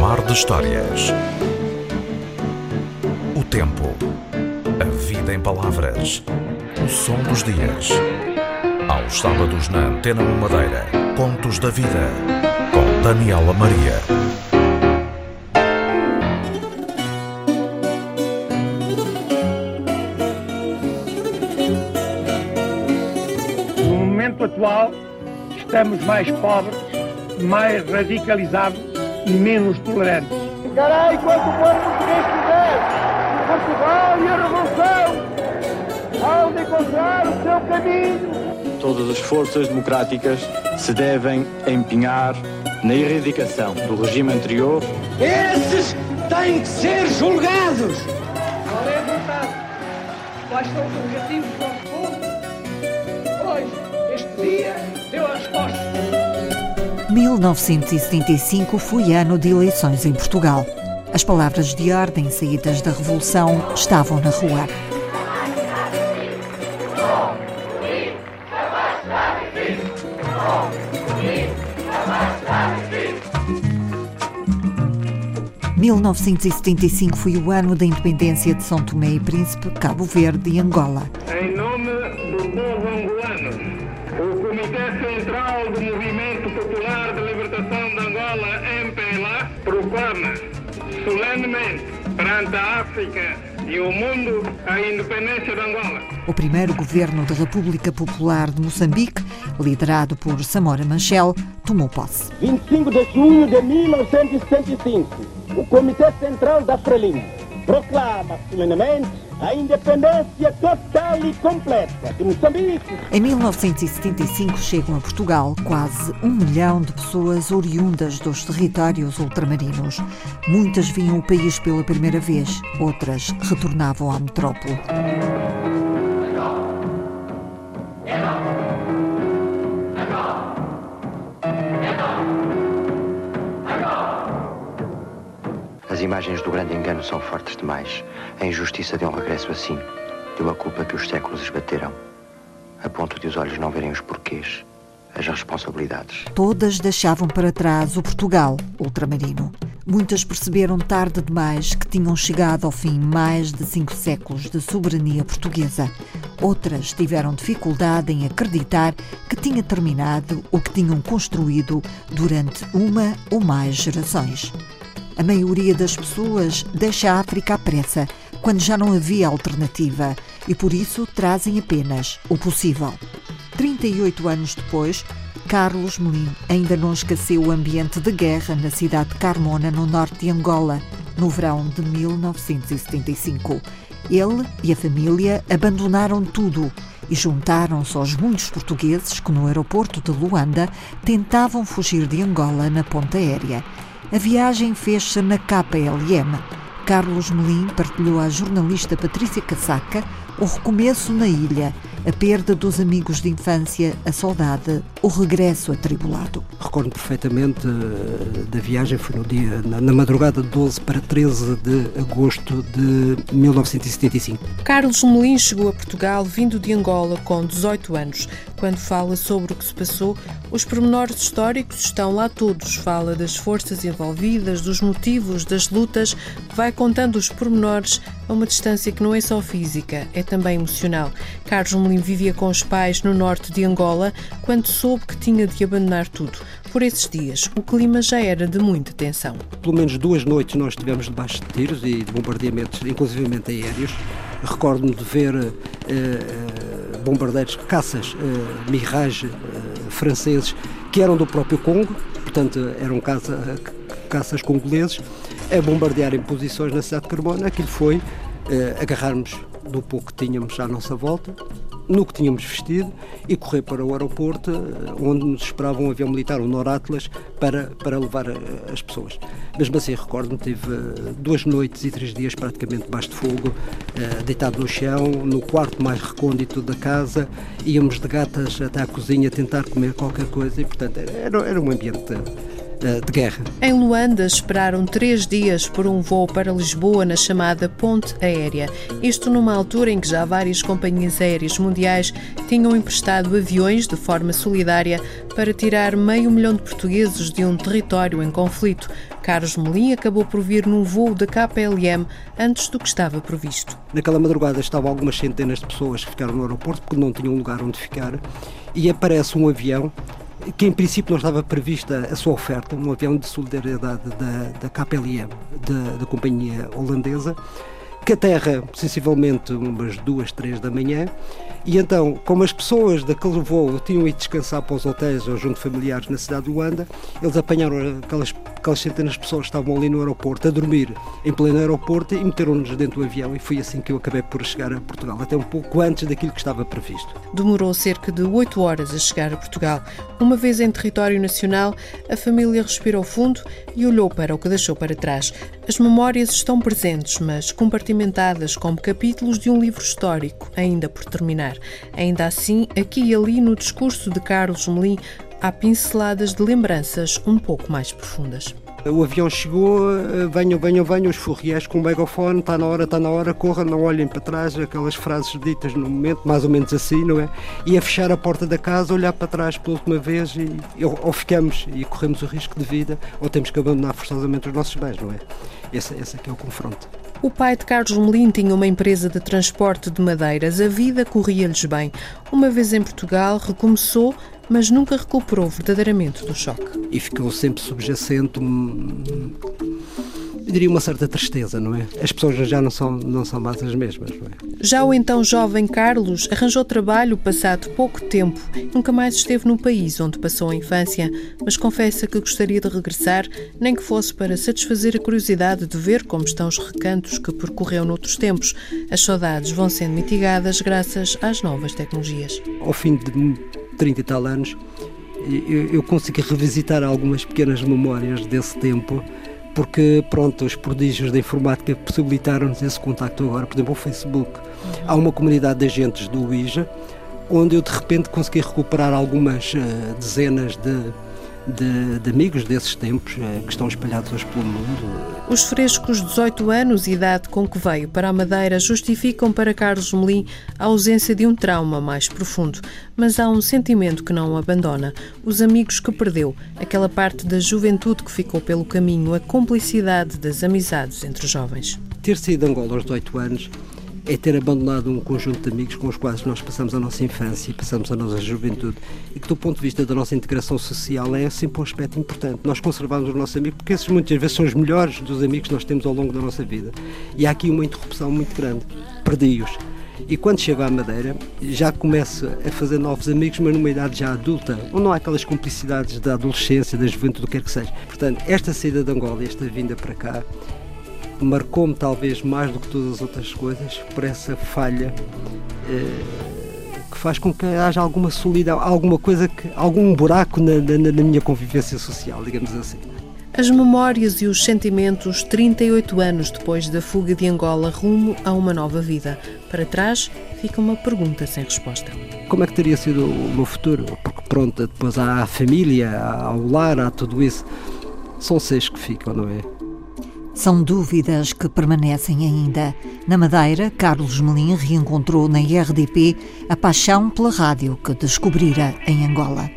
Mar de Histórias. O tempo. A vida em palavras. O som dos dias. Aos sábados na Antena 1 Madeira. Contos da Vida. Com Daniela Maria. No momento atual, estamos mais pobres, mais radicalizados e menos tolerantes. Ficará enquanto o povo português quiser. Portugal e a Revolução hão de encontrar o seu caminho. Todas as forças democráticas se devem empenhar na erradicação do regime anterior. Esses têm que ser julgados. Qual é a vontade? Quais são os objetivos 1975 foi ano de eleições em Portugal. As palavras de ordem saídas da Revolução estavam na rua. ...1975 foi o ano da independência de São Tomé e Príncipe, Cabo Verde e Angola. Em África e o mundo a independência de Angola. O primeiro governo da República Popular de Moçambique, liderado por Samora Machel, tomou posse. 25 de junho de 1975, o Comitê Central da Frelimo proclama solenemente a independência total e completa de Moçambique. Em 1975 chegam a Portugal quase um milhão de pessoas oriundas dos territórios ultramarinos. Muitas vinham o país pela primeira vez, outras retornavam à metrópole. As imagens do grande engano são fortes demais. A injustiça de um regresso assim deu a culpa que os séculos esbateram, a ponto de os olhos não verem os porquês, as responsabilidades. Todas deixavam para trás o Portugal ultramarino. Muitas perceberam tarde demais que tinham chegado ao fim mais de cinco séculos de soberania portuguesa. Outras tiveram dificuldade em acreditar que tinha terminado o que tinham construído durante uma ou mais gerações. A maioria das pessoas deixa a África à pressa, quando já não havia alternativa, e por isso trazem apenas o possível. 38 anos depois, Carlos Melim ainda não esqueceu o ambiente de guerra na cidade de Carmona, no norte de Angola, no verão de 1975. Ele e a família abandonaram tudo e juntaram-se aos muitos portugueses que no aeroporto de Luanda tentavam fugir de Angola na ponta aérea. A viagem fez-se na KPLM. Carlos Melim partilhou à jornalista Patrícia Casaca o recomeço na ilha, a perda dos amigos de infância, a saudade, o regresso atribulado. Recordo perfeitamente uh, da viagem, foi no dia, na, na, madrugada de 12 para 13 de agosto de 1975. Carlos Melim chegou a Portugal vindo de Angola com 18 anos. Quando fala sobre o que se passou, os pormenores históricos estão lá todos. Fala das forças envolvidas, dos motivos, das lutas, vai contando os pormenores a uma distância que não é só física, é também emocional. Carlos Vivia com os pais no norte de Angola quando soube que tinha de abandonar tudo. Por esses dias, o clima já era de muita tensão. Pelo menos duas noites nós estivemos debaixo de tiros e de bombardeamentos, inclusivamente aéreos. Recordo-me de ver uh, uh, bombardeiros, caças uh, Mirage franceses que eram do próprio Congo, portanto eram caça, caças congoleses, a bombardearem posições na cidade de Carmona. Aquilo foi agarrarmos do pouco que tínhamos à nossa volta, no que tínhamos vestido e correr para o aeroporto onde nos esperava um avião militar, o Noratlas, para, para levar as pessoas. Mesmo assim, recordo-me, tive duas noites e três dias praticamente debaixo de fogo, deitado no chão, no quarto mais recôndito da casa, íamos de gatas até à cozinha tentar comer qualquer coisa e, portanto, era, era um ambiente de guerra. Em Luanda esperaram três dias por um voo para Lisboa na chamada Ponte Aérea. Isto numa altura em que já várias companhias aéreas mundiais tinham emprestado aviões de forma solidária para tirar meio milhão de portugueses de um território em conflito. Carlos Melim acabou por vir num voo da KPLM antes do que estava previsto. Naquela madrugada estavam algumas centenas de pessoas que ficaram no aeroporto porque não tinham lugar onde ficar e aparece um avião que em princípio não estava prevista a sua oferta, um avião de solidariedade da, da KPLM, da, da companhia holandesa, que aterra sensivelmente umas duas, três da manhã e então, como as pessoas daquele voo tinham ido descansar para os hotéis ou junto familiares na cidade de Luanda, eles apanharam aquelas, aquelas centenas de pessoas estavam ali no aeroporto a dormir em pleno aeroporto e meteram-nos dentro do avião e foi assim que eu acabei por chegar a Portugal, até um pouco antes daquilo que estava previsto. Demorou cerca de oito horas a chegar a Portugal. Uma vez em território nacional, a família respirou fundo e olhou para o que deixou para trás. As memórias estão presentes, mas compartimentadas como capítulos de um livro histórico, ainda por terminar. Ainda assim, aqui e ali no discurso de Carlos Melim, há pinceladas de lembranças um pouco mais profundas. O avião chegou, eh, venham, venham, venham, os furriés com o megafone, está na hora, está na hora, corram, não olhem para trás, aquelas frases ditas no momento, mais ou menos assim, não é? E a fechar a porta da casa, olhar para trás pela última vez e ou, ficamos e corremos o risco de vida, ou temos que abandonar forçosamente os nossos bens, não é? Esse, esse aqui é o confronto. O pai de Carlos Melim tinha uma empresa de transporte de madeiras. A vida corria-lhes bem. Uma vez em Portugal, recomeçou, mas nunca recuperou verdadeiramente do choque. E ficou sempre subjacente eu diria uma certa tristeza, não é? As pessoas já não são, não são mais as mesmas, não é? Já o então jovem Carlos arranjou trabalho passado pouco tempo. Nunca mais esteve no país onde passou a infância, mas confessa que gostaria de regressar, nem que fosse para satisfazer a curiosidade de ver como estão os recantos que percorreu noutros tempos. As saudades vão sendo mitigadas graças às novas tecnologias. Ao fim de 30 e tal anos, eu consegui revisitar algumas pequenas memórias desse tempo porque pronto, os prodígios da informática possibilitaram-nos esse contacto agora, por exemplo, o Facebook. Há uma comunidade de agentes do IJA, onde eu de repente consegui recuperar algumas uh, dezenas de de, de amigos desses tempos eh, que estão espalhados hoje pelo mundo. Os frescos 18 anos e idade com que veio para a Madeira justificam para Carlos Melim a ausência de um trauma mais profundo, mas há um sentimento que não o abandona. Os amigos que perdeu, aquela parte da juventude que ficou pelo caminho, a complicidade das amizades entre os jovens. Ter saído de Angola aos 18 anos é ter abandonado um conjunto de amigos com os quais nós passamos a nossa infância passamos a nossa juventude e que do ponto de vista da nossa integração social é sempre um aspecto importante. Nós conservamos os nossos amigos porque esses muitas vezes são os melhores dos amigos que nós temos ao longo da nossa vida. E há aqui uma interrupção muito grande. Perdi-os. E quando chego à Madeira, já começo a fazer novos amigos, mas numa idade já adulta, onde não há aquelas complicidades da adolescência, da juventude, do que quer que seja. Portanto, esta saída de Angola, esta vinda para cá, marcou-me talvez mais do que todas as outras coisas por essa falha eh, que faz com que haja alguma solidão, alguma coisa que, algum buraco na, na, na minha convivência social, digamos assim. As memórias e os sentimentos 38 anos depois da fuga de Angola rumo a uma nova vida. Para trás fica uma pergunta sem resposta. Como é que teria sido o meu futuro? Porque pronto, depois há a família, há o lar, há tudo isso. São seis que ficam, não é? São dúvidas que permanecem ainda. Na Madeira, Carlos Melim reencontrou na IRDP a paixão pela rádio que descobrira em Angola.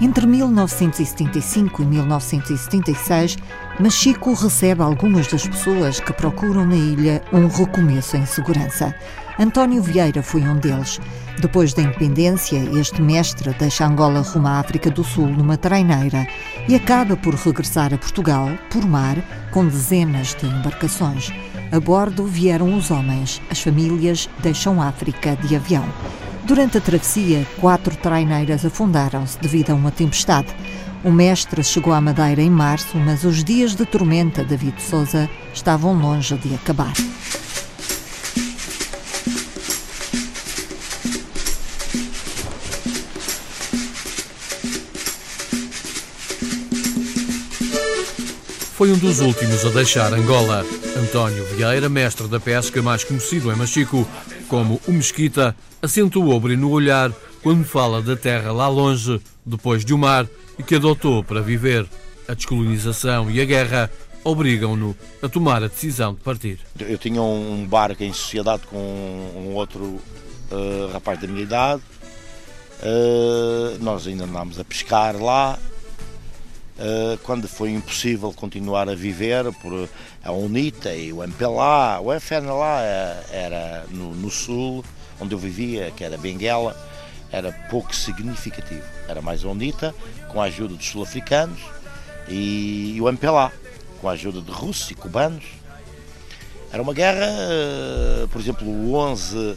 Entre 1975 e 1976, Machico recebe algumas das pessoas que procuram na ilha um recomeço em segurança. António Vieira foi um deles. Depois da independência, este mestre deixa Angola rumo à África do Sul numa treineira e acaba por regressar a Portugal, por mar, com dezenas de embarcações. A bordo vieram os homens, as famílias deixam África de avião. Durante a travessia, quatro traineiras afundaram-se devido a uma tempestade. O mestre chegou à Madeira em março, mas os dias de tormenta David Souza estavam longe de acabar. Foi um dos últimos a deixar Angola. António Vieira, mestre da pesca mais conhecido em Machico como o Mesquita, acentuou o no olhar quando fala da terra lá longe, depois de o mar, e que adotou para viver. A descolonização e a guerra obrigam-no a tomar a decisão de partir. Eu tinha um barco em sociedade com um outro uh, rapaz da minha idade. Uh, nós ainda andámos a pescar lá. Uh, quando foi impossível continuar a viver por a UNITA e o MPLA, o FNLA era no, no sul, onde eu vivia, que era Benguela, era pouco significativo. Era mais a UNITA, com a ajuda dos sul-africanos, e, e o MPLA com a ajuda de russos e cubanos. Era uma guerra, eh, por exemplo, o 11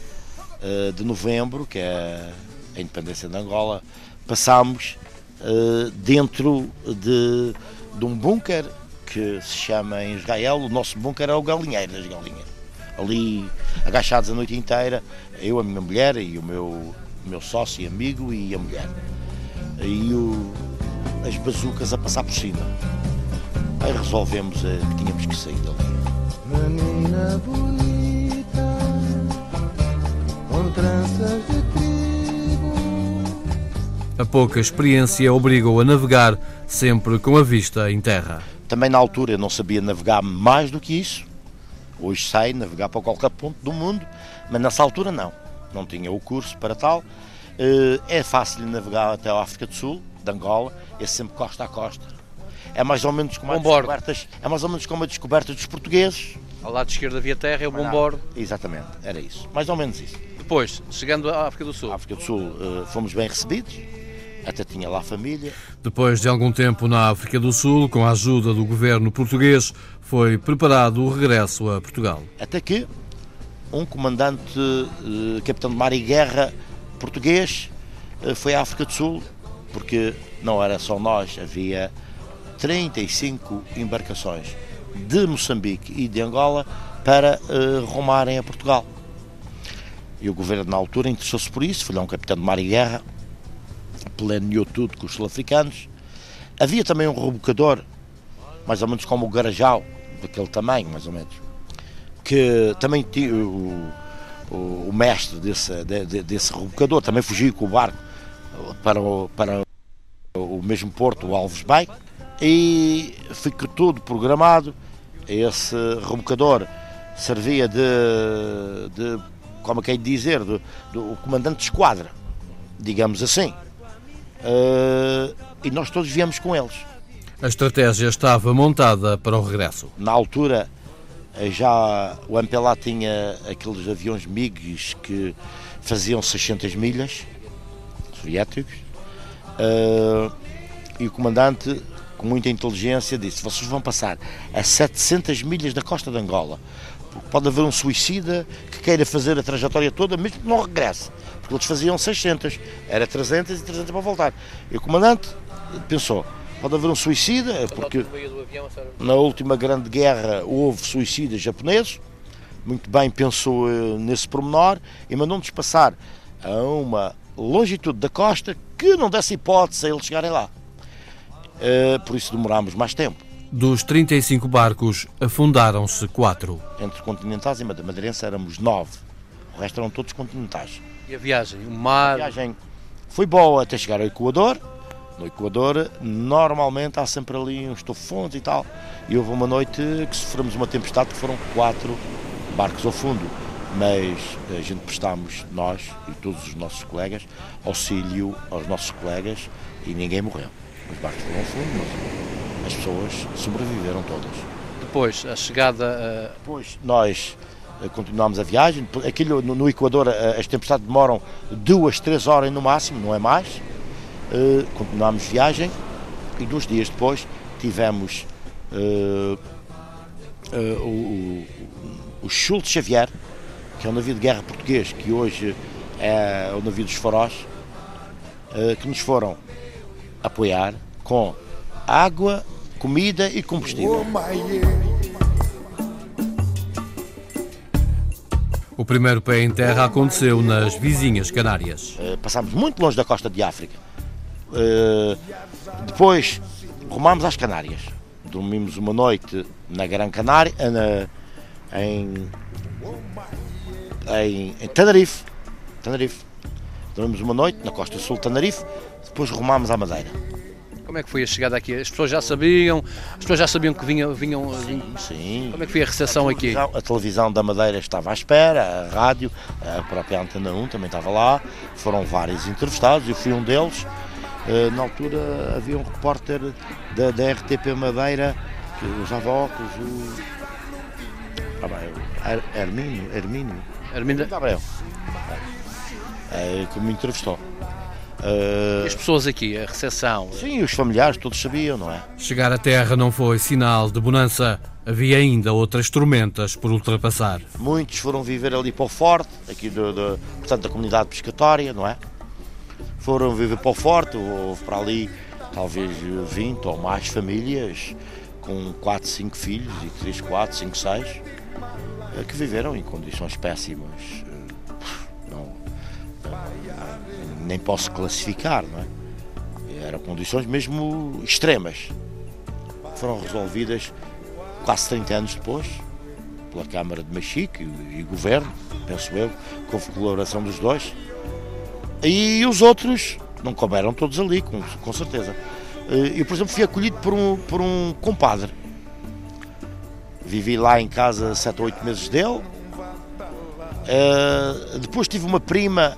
eh, de novembro, que é a independência de Angola, passámos eh, dentro de, de um bunker que se chama em Israel, o nosso bunker é o galinheiro das galinhas. Ali, agachados a noite inteira, eu, a minha mulher e o meu, meu sócio e amigo e a mulher. E o, as bazucas a passar por cima. Aí resolvemos eh, que tínhamos que sair dali. A pouca experiência obrigou a navegar sempre com a vista em terra. Também na altura eu não sabia navegar mais do que isso. Hoje sei navegar para qualquer ponto do mundo, mas nessa altura não. Não tinha o curso para tal. Eh, é fácil navegar até a África do Sul, de Angola, é sempre costa a costa é mais ou menos como a descobertas, é mais ou menos como a descoberta dos portugueses. Ao lado esquerdo havia terra, é o bombordo. Exatamente, era isso. Mais ou menos isso. Depois, chegando à África do Sul. À África do Sul uh, fomos bem recebidos, até tinha lá família. Depois de algum tempo na África do Sul, com a ajuda do governo português, foi preparado o regresso a Portugal. Até que um comandante, uh, capitão de mar e guerra português, uh, foi à África do Sul, porque não era só nós, havia 35 embarcações de Moçambique e de Angola para uh, rumarem a Portugal. E o governo, na altura, interessou-se por isso, foi lá um capitão de mar e guerra, planeou tudo com os sul-africanos. Havia também um rebocador, mais ou menos como o Garajal, daquele tamanho, mais ou menos, que também tinha o, o, o mestre desse, de, desse rebocador, também fugiu com o barco para o, para o mesmo porto, o Alves Bay, e ficou tudo programado. Esse rebocador servia de, de como é que é dizer, do, do comandante de esquadra, digamos assim. Uh, e nós todos viemos com eles. A estratégia estava montada para o regresso. Na altura, já o MPLA tinha aqueles aviões MiGs que faziam 600 milhas, soviéticos, uh, e o comandante com muita inteligência, disse: vocês vão passar a 700 milhas da costa de Angola. Pode haver um suicida que queira fazer a trajetória toda, mesmo que não regresse, porque eles faziam 600, era 300 e 300 para voltar. E o comandante pensou: pode haver um suicida, porque na última grande guerra houve suicidas japoneses. Muito bem pensou eh, nesse pormenor e mandou-nos passar a uma longitude da costa que não desse hipótese a eles chegarem lá. Uh, por isso demorámos mais tempo. Dos 35 barcos, afundaram-se quatro. Entre continentais e madeirense éramos nove. O resto eram todos continentais. E a viagem? O mar? A viagem foi boa até chegar ao Equador. No Equador, normalmente há sempre ali uns tufões e tal. E houve uma noite que sofremos uma tempestade que foram quatro barcos ao fundo. Mas a gente prestámos, nós e todos os nossos colegas, auxílio aos nossos colegas e ninguém morreu. Os barcos foram ao fundo, mas as pessoas sobreviveram todas. Depois, a chegada. A... Depois, nós eh, continuámos a viagem. Aquilo, no, no Equador, eh, as tempestades demoram duas, três horas no máximo, não é mais. Uh, continuámos viagem e dois dias depois tivemos uh, uh, o, o, o Schultz Xavier, que é um navio de guerra português, que hoje é o navio dos faróis, que nos foram apoiar com água, comida e combustível. O primeiro pé em terra aconteceu nas vizinhas Canárias. Uh, passámos muito longe da costa de África. Uh, depois rumámos às Canárias. Dormimos uma noite na Gran Canária, eh, na, em, em, em Tenerife. Tenerife. Dormimos uma noite na costa sul de Tenerife depois rumámos à Madeira. Como é que foi a chegada aqui? As pessoas já sabiam, as pessoas já sabiam que vinham. vinham sim, sim. Como é que foi a recepção a aqui? A televisão da Madeira estava à espera, a rádio, a própria Antena 1 também estava lá, foram vários entrevistados, eu fui um deles. Uh, na altura havia um repórter da, da RTP Madeira que usava óculos, o. Ah, bem, Hermínio, Hermínio. Hermínio Gabriel. É, que me entrevistou. Uh... As pessoas aqui, a recepção? Sim, os familiares, todos sabiam, não é? Chegar à terra não foi sinal de bonança. Havia ainda outras tormentas por ultrapassar. Muitos foram viver ali para o Forte, aqui do, do, portanto, da comunidade pescatória, não é? Foram viver para o Forte, houve para ali talvez 20 ou mais famílias com 4, 5 filhos e 3, 4, 5, 6 que viveram em condições péssimas. Nem posso classificar, não é? Eram condições mesmo extremas. Foram resolvidas quase 30 anos depois, pela Câmara de Machique e, e Governo, penso eu, com colaboração dos dois. E os outros não couberam todos ali, com, com certeza. Eu, por exemplo, fui acolhido por um, por um compadre. Vivi lá em casa sete ou oito meses dele. Uh, depois tive uma prima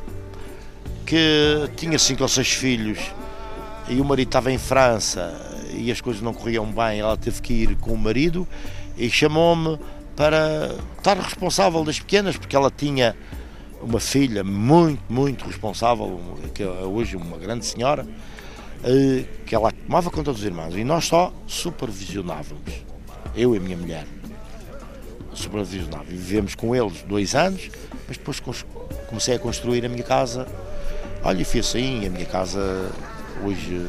que tinha cinco ou seis filhos e o marido estava em França e as coisas não corriam bem, ela teve que ir com o marido e chamou-me para estar responsável das pequenas, porque ela tinha uma filha muito, muito responsável, que é hoje uma grande senhora, eh, que ela tomava conta dos irmãos e nós só supervisionávamos, eu e a minha mulher. Supervisionávamos. Vivemos com eles dois anos, mas depois comecei a construir a minha casa Olha, fui assim, a minha casa hoje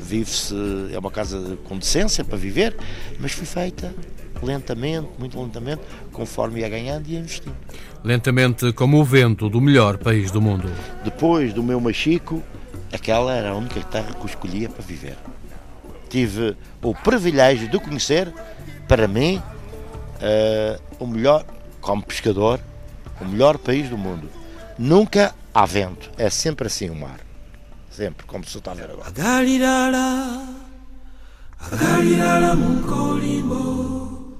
vive-se, é uma casa com decência para viver, mas foi feita lentamente, muito lentamente, conforme ia ganhando e ia investindo. Lentamente como o vento do melhor país do mundo. Depois do meu machico, aquela era a única terra que eu escolhia para viver. Tive o privilégio de conhecer, para mim, uh, o melhor, como pescador, o melhor país do mundo. Nunca há vento. É sempre assim o mar. Sempre, como se está a ver agora. Munkolimbo,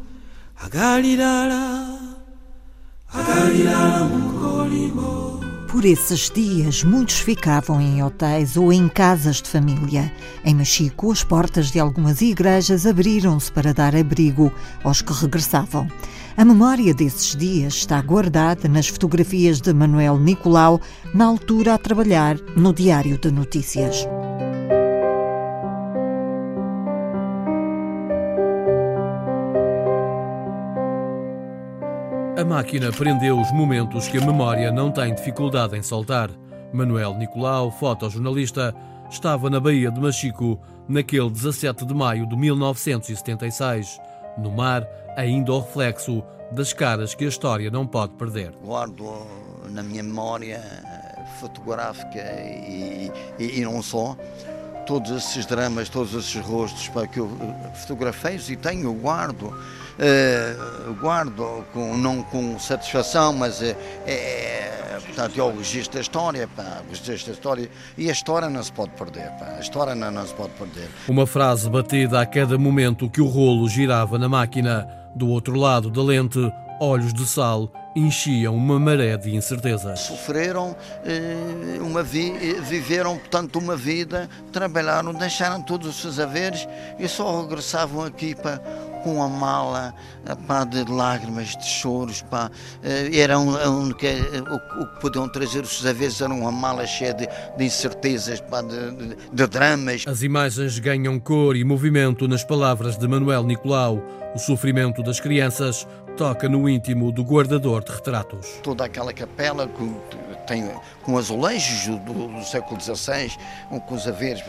agalirara, agalirara munkolimbo. Por esses dias, muitos ficavam em hotéis ou em casas de família. Em Machico, as portas de algumas igrejas abriram-se para dar abrigo aos que regressavam. A memória desses dias está guardada nas fotografias de Manuel Nicolau, na altura a trabalhar no Diário de Notícias. A máquina prendeu os momentos que a memória não tem dificuldade em soltar. Manuel Nicolau, fotojornalista, estava na Baía de Machico naquele 17 de maio de 1976. No mar, ainda o reflexo das caras que a história não pode perder. Guardo na minha memória fotográfica e, e, e não só todos esses dramas, todos esses rostos para que eu fotografei e tenho, guardo, uh, guardo com, não com satisfação, mas é, é, portanto, é o registro da história, pá, registro da história, e a história não se pode perder, pá, a história não, não se pode perder. Uma frase batida a cada momento que o rolo girava na máquina, do outro lado da lente, olhos de sal enchiam uma maré de incertezas. Sofreram, eh, uma vi eh, viveram, portanto, uma vida, trabalharam, deixaram todos os seus haveres e só regressavam aqui para com a mala pá, de lágrimas, de choros. Pá. Eh, era a única, o, o, que podiam trazer os haveres era uma mala cheia de, de incertezas, pá, de, de, de dramas. As imagens ganham cor e movimento nas palavras de Manuel Nicolau. O sofrimento das crianças toca no íntimo do guardador de retratos. Toda aquela capela que tem com azulejos do, do século XVI, com os haveres,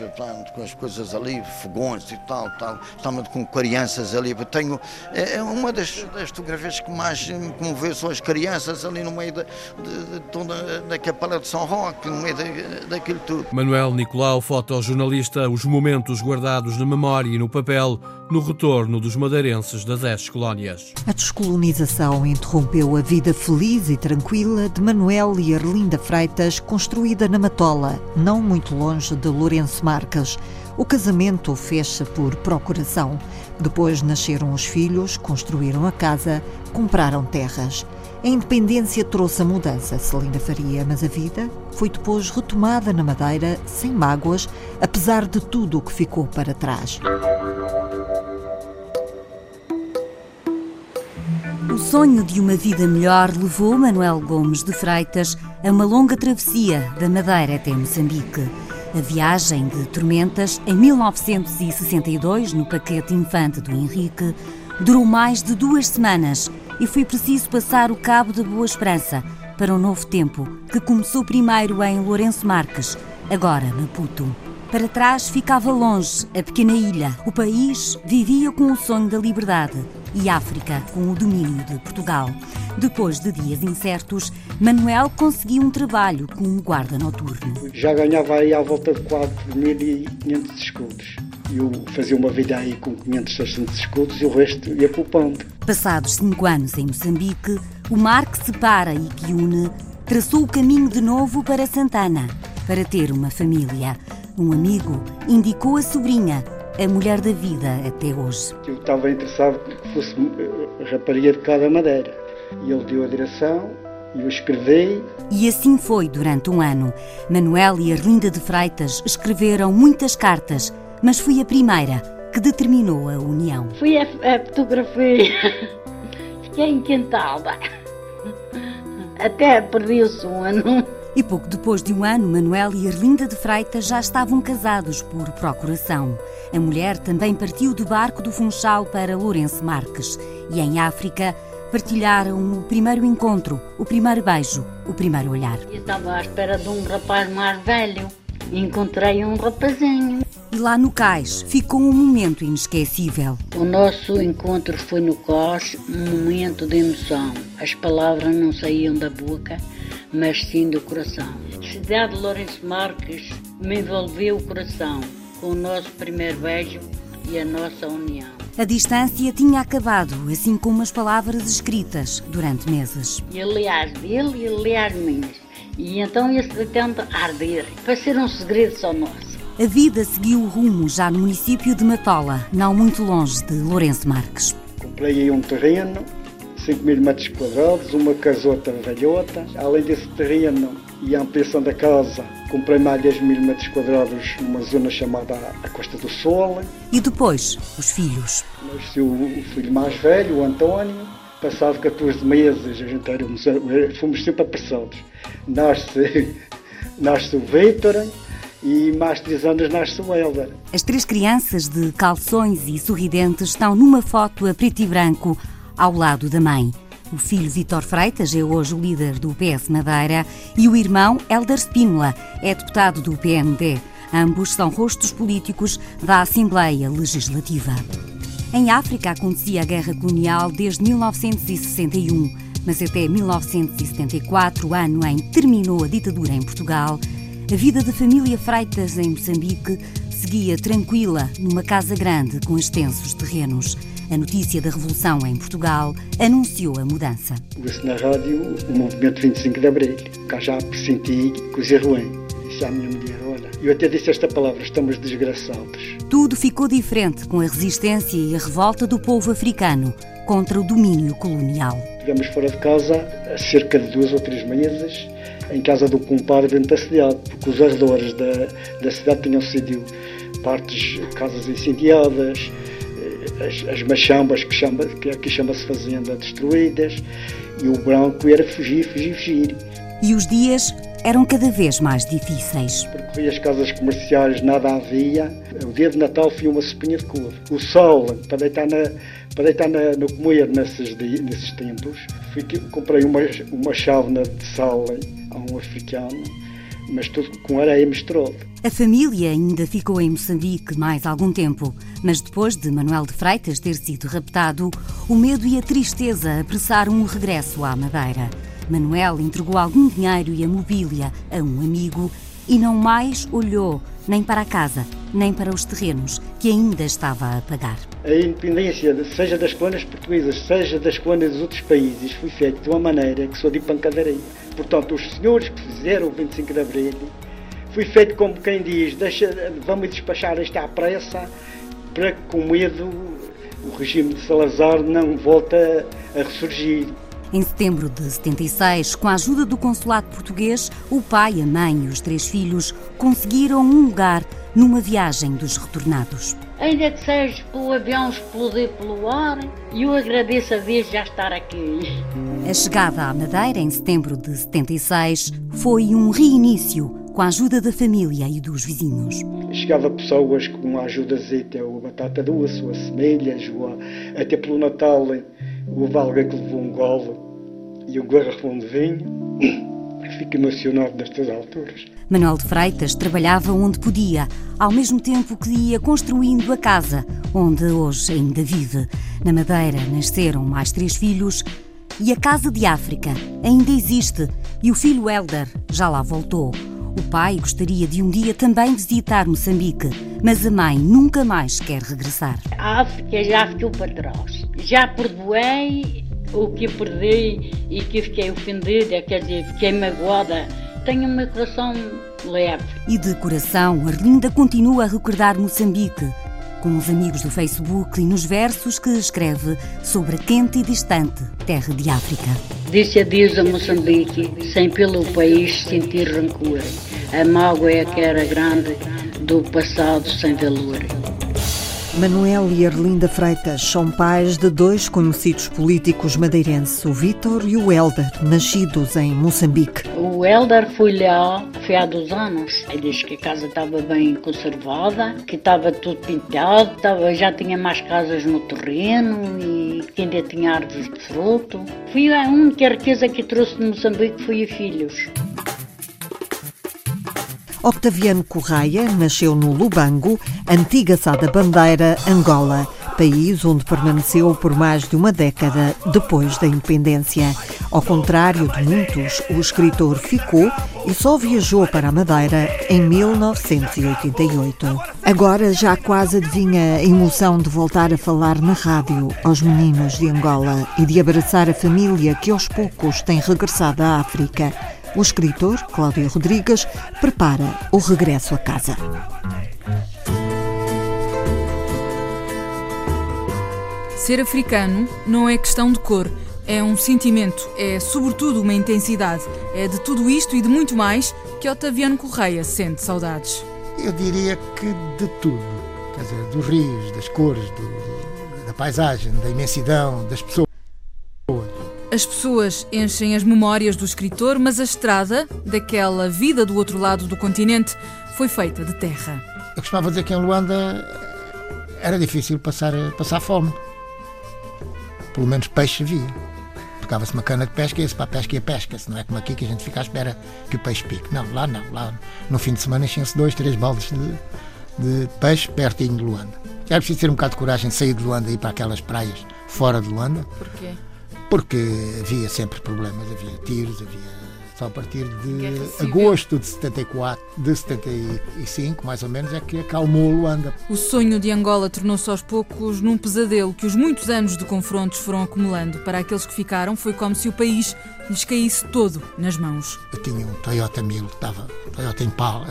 com as coisas ali, fogões e tal, tal, estava com crianças ali. Tenho é, é uma das, das fotografias que mais me comoveu são as crianças ali no meio da, de, de, toda da capela de São Roque, no meio da, daquilo tudo. Manuel Nicolau, fotojornalista, os momentos guardados na memória e no papel no retorno dos madeirenses das ex-colónias. A descolonização interrompeu a vida feliz e tranquila de Manuel e Arlinda Freitas, construída na Matola, não muito longe de Lourenço Marques. O casamento fez-se por procuração. Depois nasceram os filhos, construíram a casa, compraram terras. A independência trouxe a mudança, Celina Faria, mas a vida foi depois retomada na Madeira, sem mágoas, apesar de tudo o que ficou para trás. Sonho de uma vida melhor levou Manuel Gomes de Freitas a uma longa travessia da Madeira até Moçambique. A viagem de Tormentas, em 1962, no paquete infante do Henrique, durou mais de duas semanas e foi preciso passar o Cabo da Boa Esperança para um novo tempo, que começou primeiro em Lourenço Marques, agora Maputo. Para trás ficava longe a pequena ilha. O país vivia com o sonho da liberdade e África com o domínio de Portugal. Depois de dias incertos, Manuel conseguiu um trabalho como guarda noturno. Já ganhava aí à volta de 4.500 escudos. Eu fazia uma vida aí com 500, 600 escudos e o resto ia poupando. Passados cinco anos em Moçambique, o mar que separa e que une traçou o caminho de novo para Santana, para ter uma família. Um amigo indicou a sobrinha, a mulher da vida até hoje. Eu estava interessado que fosse eh, rapariga de cada madeira. E ele deu a direção, e eu escrevi. E assim foi durante um ano. Manuel e Arlinda de Freitas escreveram muitas cartas, mas foi a primeira que determinou a união. Fui a, a fotografia, fiquei encantada. Até perdi o sono. E pouco depois de um ano, Manuel e Erlinda de Freitas já estavam casados por procuração. A mulher também partiu do barco do Funchal para Lourenço Marques. E em África, partilharam o primeiro encontro, o primeiro beijo, o primeiro olhar. Eu estava à espera de um rapaz mais velho. Encontrei um rapazinho. E lá no cais ficou um momento inesquecível. O nosso encontro foi no cais um momento de emoção. As palavras não saíam da boca mas sim do coração. A cidade de Lourenço Marques me envolveu o coração com o nosso primeiro beijo e a nossa união. A distância tinha acabado, assim como as palavras escritas durante meses. Ele lia as dele e as minhas. E então ia-se deitando a arder, para ser um segredo só nosso. A vida seguiu o rumo já no município de Matola, não muito longe de Lourenço Marques. Comprei aí um terreno 5 mil metros quadrados, uma casota velhota. Além desse terreno e a ampliação da casa, comprei mais 10 mil metros quadrados numa zona chamada a Costa do Sol. E depois, os filhos? Nasceu o filho mais velho, o António. Passado 14 meses, a gente éramos, fomos sempre apressados. Nasce, nasce o Vítor, e mais três anos nasce o Helder. As três crianças de calções e sorridentes estão numa foto a preto e branco ao lado da mãe. O filho Vitor Freitas é hoje o líder do PS Madeira e o irmão Helder Spínola é deputado do PMD. Ambos são rostos políticos da Assembleia Legislativa. Em África acontecia a guerra colonial desde 1961, mas até 1974, ano em que terminou a ditadura em Portugal, a vida da família Freitas em Moçambique seguia tranquila numa casa grande com extensos terrenos. A notícia da Revolução em Portugal anunciou a mudança. Ouço na rádio o movimento 25 de Abril. Cá já pressenti coisa ruim. Disse à minha mulher, olha, eu até disse esta palavra, estamos desgraçados. Tudo ficou diferente com a resistência e a revolta do povo africano contra o domínio colonial. Estivemos fora de casa há cerca de duas ou três meses, em casa do compadre cidade, porque os arredores da, da cidade tinham sido partes, casas incendiadas, as, as machambas que, chama, que aqui chama-se fazenda destruídas e o branco era fugir, fugir, fugir. E os dias eram cada vez mais difíceis. Percorri as casas comerciais, nada havia. O dia de Natal foi uma sopinha de cor. O sol, para deitar, na, para deitar na, no comer nesses, nesses tempos, fui, comprei uma, uma chávena de sal a um africano mas tudo com areia misturada. A família ainda ficou em Moçambique mais algum tempo, mas depois de Manuel de Freitas ter sido raptado, o medo e a tristeza apressaram o regresso à Madeira. Manuel entregou algum dinheiro e a mobília a um amigo e não mais olhou nem para a casa nem para os terrenos que ainda estava a pagar. A independência, seja das colônias portuguesas, seja das colônias dos outros países, foi feita de uma maneira que sou de pancadaria. Portanto, os senhores que fizeram o 25 de Abril, foi feito como quem diz, deixa, vamos despachar isto à pressa, para que com medo o regime de Salazar não volte a ressurgir. Em setembro de 76, com a ajuda do consulado português, o pai, a mãe e os três filhos conseguiram um lugar numa viagem dos retornados. Ainda que seja pelo avião explodir pelo ar, e eu agradeço a Deus já estar aqui. A chegada à Madeira em setembro de 76 foi um reinício com a ajuda da família e dos vizinhos. Chegava pessoas com a ajuda azeite, a batata doce, ou a semelhas, ou até pelo Natal houve alguém que levou um gole e um garrafão de vinho. Fico emocionado nestas alturas. Manuel de Freitas trabalhava onde podia, ao mesmo tempo que ia construindo a casa onde hoje ainda vive. Na Madeira nasceram mais três filhos e a Casa de África ainda existe e o filho Helder já lá voltou. O pai gostaria de um dia também visitar Moçambique, mas a mãe nunca mais quer regressar. A África já ficou para trás. Já perdoei o que perdi e que fiquei ofendida, quer dizer, fiquei magoada. Tenho o meu coração leve. E de coração, Arlinda continua a recordar Moçambique, com os amigos do Facebook e nos versos que escreve sobre a quente e distante terra de África. Disse adeus a Moçambique, sem pelo país sentir rancor. A mágoa é que era grande do passado sem valor. Manuel e Arlinda Freitas são pais de dois conhecidos políticos madeirenses, o Vítor e o Helder, nascidos em Moçambique. O Helder foi lá, foi há dois anos. Ele disse que a casa estava bem conservada, que estava tudo pintado, estava, já tinha mais casas no terreno e que ainda tinha árvores de fruto. Foi a única riqueza que trouxe de Moçambique foi filhos. Octaviano Correia nasceu no Lubango, antiga Sada Bandeira, Angola, país onde permaneceu por mais de uma década depois da independência. Ao contrário de muitos, o escritor ficou e só viajou para a Madeira em 1988. Agora já quase adivinha a emoção de voltar a falar na rádio aos meninos de Angola e de abraçar a família que aos poucos tem regressado à África. O escritor, Cláudio Rodrigues, prepara o regresso a casa. Ser africano não é questão de cor, é um sentimento, é sobretudo uma intensidade. É de tudo isto e de muito mais que Otaviano Correia sente saudades. Eu diria que de tudo. Quer dizer, dos rios, das cores, do, da paisagem, da imensidão, das pessoas. As pessoas enchem as memórias do escritor, mas a estrada daquela vida do outro lado do continente foi feita de terra. Eu costumava dizer que em Luanda era difícil passar, passar fome. Pelo menos peixe havia. Tocava-se uma cana de pesca e ia-se para a pesca e a pesca. Se não é como aqui que a gente fica à espera que o peixe pique. Não, lá não. Lá no fim de semana enchiam-se dois, três baldes de, de peixe pertinho de Luanda. Já é preciso ter um bocado de coragem de sair de Luanda e ir para aquelas praias fora de Luanda. Porquê? Porque havia sempre problemas, havia tiros, havia só a partir de agosto de 74, de 75, mais ou menos, é que acalmou Luanda. O sonho de Angola tornou-se aos poucos num pesadelo que os muitos anos de confrontos foram acumulando. Para aqueles que ficaram, foi como se o país lhes caísse todo nas mãos. Eu tinha um Toyota 1000, estava Toyota Impala,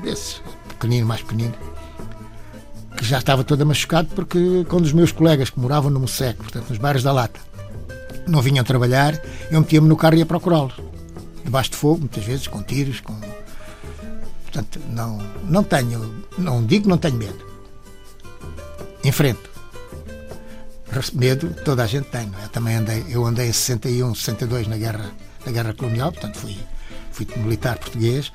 desse pequenino, mais pequenino, que já estava todo machucado porque quando os meus colegas que moravam no Moseco, portanto nos bairros da Lata, não vinham trabalhar, eu metia-me no carro e ia procurá-los. Debaixo de fogo, muitas vezes, com tiros, com. Portanto, não, não tenho, não digo não tenho medo. Enfrento. Medo toda a gente tem, não é? Eu também andei, eu andei em 61, 62 na guerra, na guerra colonial, portanto fui, fui militar português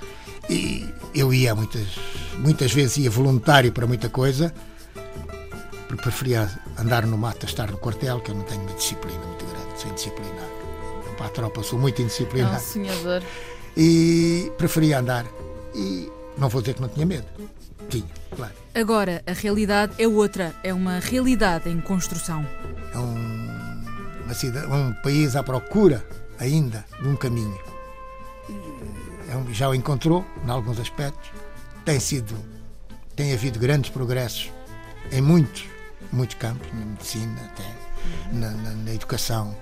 e eu ia muitas, muitas vezes ia voluntário para muita coisa, porque preferia andar no mato a estar no quartel, que eu não tenho uma disciplina muito grande, sou indisciplinado. Para a tropa sou muito indisciplinado. É um sonhador. E preferia andar. E não vou dizer que não tinha medo. Tinha, claro. Agora, a realidade é outra. É uma realidade em construção. É um, uma cidade, um país à procura ainda de um caminho. É um, já o encontrou, em alguns aspectos. Tem sido tem havido grandes progressos em muitos, muitos campos, na medicina, até na, na, na educação.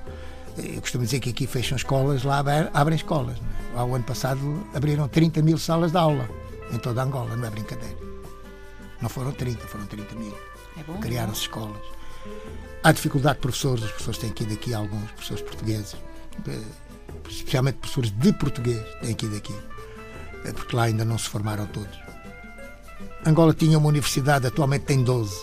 Eu costumo dizer que aqui fecham escolas, lá abrem escolas. É? Ao ano passado abriram 30 mil salas de aula em toda Angola, não é brincadeira. Não foram 30, foram 30 mil. É Criaram-se escolas. Há dificuldade de professores, os professores têm que ir daqui, alguns professores portugueses, especialmente professores de português, têm que ir daqui, eh, porque lá ainda não se formaram todos. Angola tinha uma universidade, atualmente tem 12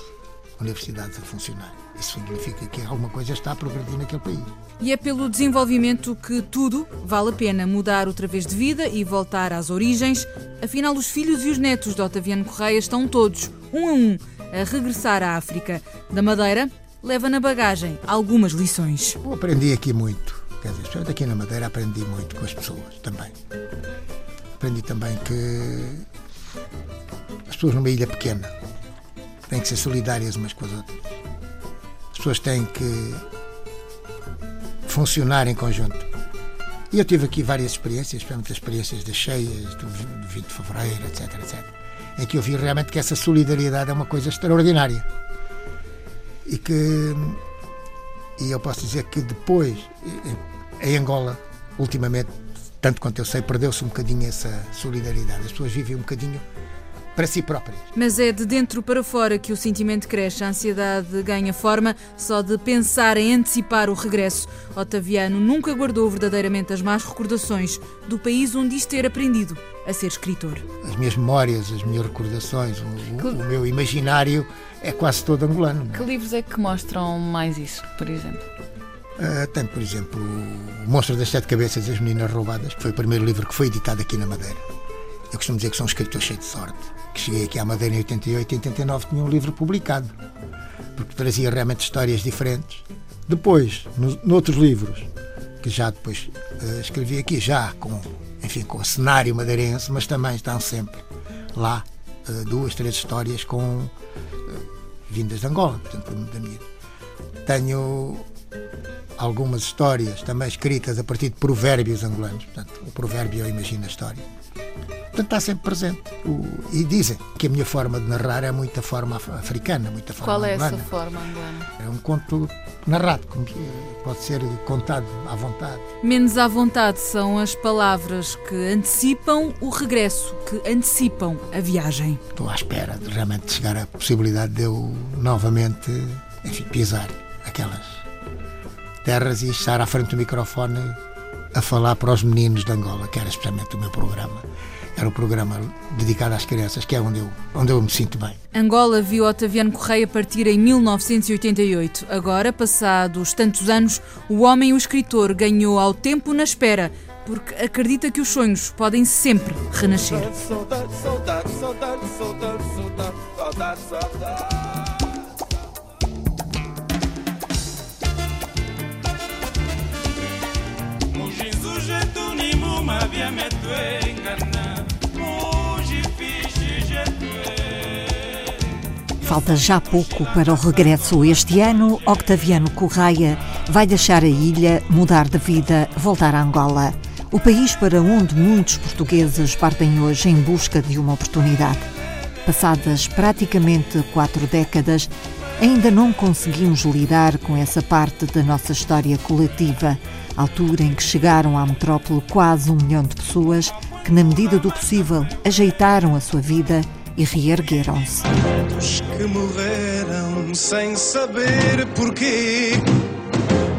universidades a funcionar. Isso significa que alguma coisa está a progredir naquele país. E é pelo desenvolvimento que tudo vale a pena mudar outra vez de vida e voltar às origens. Afinal, os filhos e os netos de Otaviano Correia estão todos, um a um, a regressar à África. Da Madeira, leva na bagagem algumas lições. Eu aprendi aqui muito. Quer dizer, especialmente aqui na Madeira aprendi muito com as pessoas também. Aprendi também que as pessoas numa ilha pequena têm que ser solidárias umas com as outras. As pessoas têm que funcionar em conjunto. E eu tive aqui várias experiências, especialmente as experiências das cheias, do 20 de fevereiro, etc, etc, em que eu vi realmente que essa solidariedade é uma coisa extraordinária. E que e eu posso dizer que depois, em Angola, ultimamente, tanto quanto eu sei, perdeu-se um bocadinho essa solidariedade. As pessoas vivem um bocadinho para si próprias. Mas é de dentro para fora que o sentimento cresce, a ansiedade ganha forma só de pensar em antecipar o regresso. Otaviano nunca guardou verdadeiramente as más recordações do país onde diz ter aprendido a ser escritor. As minhas memórias, as minhas recordações, o, que... o meu imaginário é quase todo angolano. Que livros é que mostram mais isso, por exemplo? Uh, tem, por exemplo, O Monstro das Sete Cabeças e as Meninas Roubadas, que foi o primeiro livro que foi editado aqui na Madeira. Eu costumo dizer que sou um escritor cheio de sorte que cheguei aqui à Madeira em 88 e 89 tinha um livro publicado, porque trazia realmente histórias diferentes. Depois, no, noutros livros, que já depois uh, escrevi aqui, já com, enfim, com o cenário madeirense, mas também estão sempre lá uh, duas, três histórias com uh, vindas de Angola, portanto, da minha. Tenho algumas histórias também escritas a partir de provérbios angolanos, portanto, o provérbio eu imagino a história Portanto, está sempre presente. O, e dizem que a minha forma de narrar é muita forma africana, muita forma Qual é angolana. essa forma angolana? É um conto narrado, pode ser contado à vontade. Menos à vontade são as palavras que antecipam o regresso, que antecipam a viagem. Estou à espera de realmente chegar a possibilidade de eu novamente, enfim, pisar aquelas terras e estar à frente do microfone a falar para os meninos de Angola, que era especialmente o meu programa era o programa dedicado às crianças, que é onde eu, onde eu me sinto bem. Angola viu Otaviano Correia partir em 1988. Agora, passados tantos anos, o homem, o escritor, ganhou ao tempo na espera, porque acredita que os sonhos podem sempre renascer. Saudade, saudade, saudade, saudade, saudade, saudade, saudade. Falta já pouco para o regresso este ano. Octaviano Correia vai deixar a ilha, mudar de vida, voltar a Angola. O país para onde muitos portugueses partem hoje em busca de uma oportunidade. Passadas praticamente quatro décadas, ainda não conseguimos lidar com essa parte da nossa história coletiva, altura em que chegaram à metrópole quase um milhão de pessoas que, na medida do possível, ajeitaram a sua vida e reergueram-se. Dos que morreram sem saber porquê,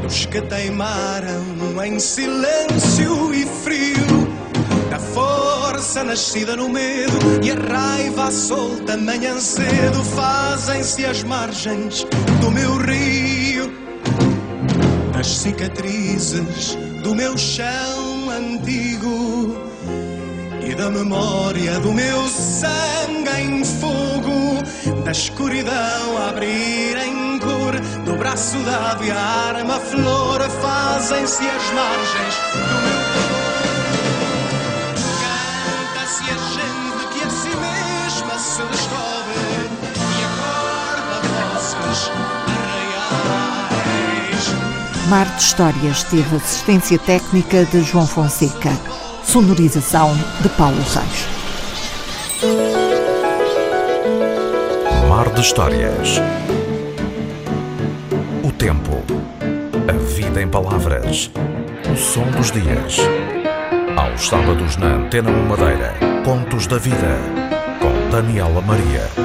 dos que teimaram em silêncio e frio, da força nascida no medo e a raiva solta manhã cedo, fazem-se as margens do meu rio, das cicatrizes do meu chão e da memória do meu sangue em fogo, da escuridão a abrir em cor, do braço dado e a arma flor, fazem-se as margens do meu Canta-se a gente que a si mesma se descobre e acorda bosques arraiais. Mar de Histórias teve assistência técnica de João Fonseca. Sonorização de Paulo Reis. mar de histórias. O tempo. A vida em palavras. O som dos dias. Aos sábados na Antena 1 Madeira. Contos da Vida. Com Daniela Maria.